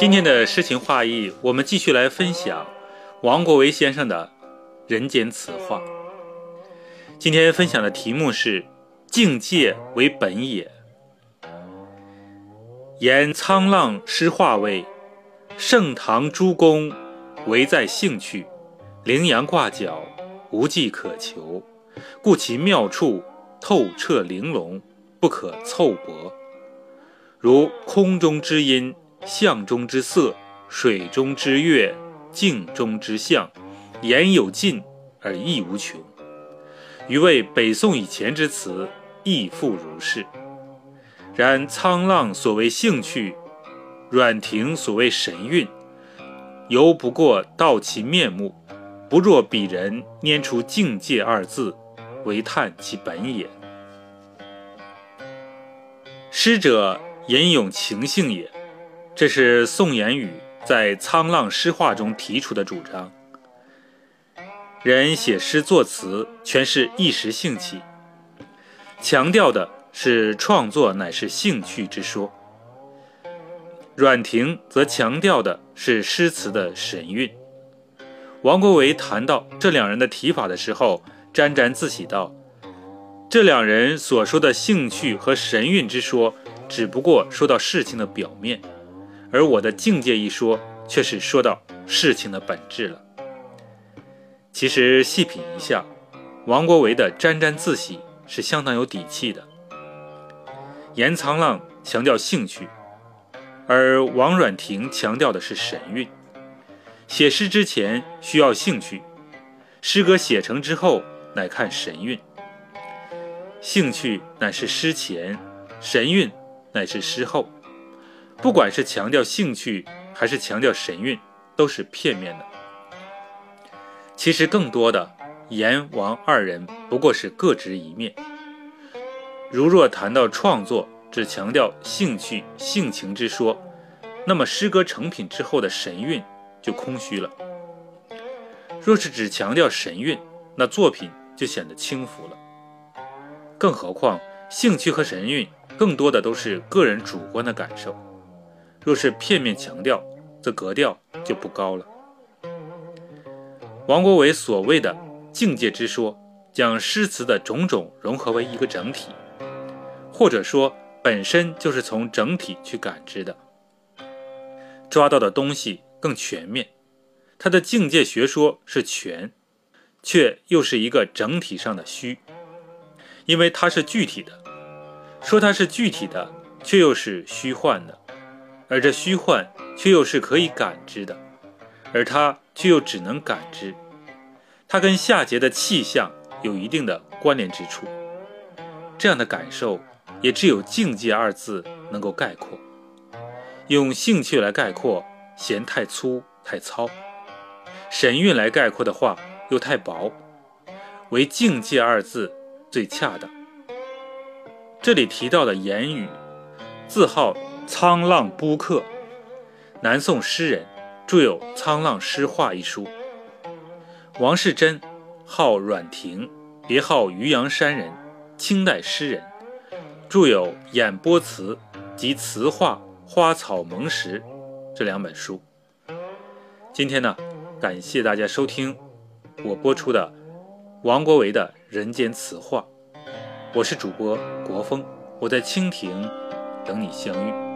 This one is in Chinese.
今天的诗情画意，我们继续来分享王国维先生的《人间词话》。今天分享的题目是“境界为本也”。言沧浪诗画谓：“盛唐诸公唯在兴趣，羚羊挂角，无迹可求，故其妙处透彻玲珑，不可凑薄。如空中之音。”象中之色，水中之月，镜中之象，言有尽而意无穷。余谓北宋以前之词亦复如是。然沧浪所谓兴趣，阮亭所谓神韵，犹不过道其面目，不若鄙人拈出境界二字，为叹其本也。诗者吟咏情性也。这是宋言语在《沧浪诗话》中提出的主张。人写诗作词，全是一时兴起，强调的是创作乃是兴趣之说。阮亭则强调的是诗词的神韵。王国维谈到这两人的提法的时候，沾沾自喜道：“这两人所说的兴趣和神韵之说，只不过说到事情的表面。”而我的境界一说，却是说到事情的本质了。其实细品一下，王国维的沾沾自喜是相当有底气的。严沧浪强调兴趣，而王阮亭强调的是神韵。写诗之前需要兴趣，诗歌写成之后乃看神韵。兴趣乃是诗前，神韵乃是诗后。不管是强调兴趣还是强调神韵，都是片面的。其实，更多的阎王二人不过是各执一面。如若谈到创作，只强调兴趣性情之说，那么诗歌成品之后的神韵就空虚了。若是只强调神韵，那作品就显得轻浮了。更何况，兴趣和神韵更多的都是个人主观的感受。若是片面强调，则格调就不高了。王国维所谓的境界之说，将诗词的种种融合为一个整体，或者说本身就是从整体去感知的，抓到的东西更全面。他的境界学说是全，却又是一个整体上的虚，因为它是具体的，说它是具体的，却又是虚幻的。而这虚幻却又是可以感知的，而它却又只能感知，它跟夏桀的气象有一定的关联之处。这样的感受也只有“境界”二字能够概括。用兴趣来概括，嫌太粗太糙；神韵来概括的话，又太薄。唯“境界”二字最恰当。这里提到的言语，字号。沧浪播客，南宋诗人，著有《沧浪诗话》一书。王士祯，号阮亭，别号渔阳山人，清代诗人，著有《演播词》及《词话花草萌时》这两本书。今天呢，感谢大家收听我播出的王国维的《人间词话》，我是主播国风，我在蜻蜓等你相遇。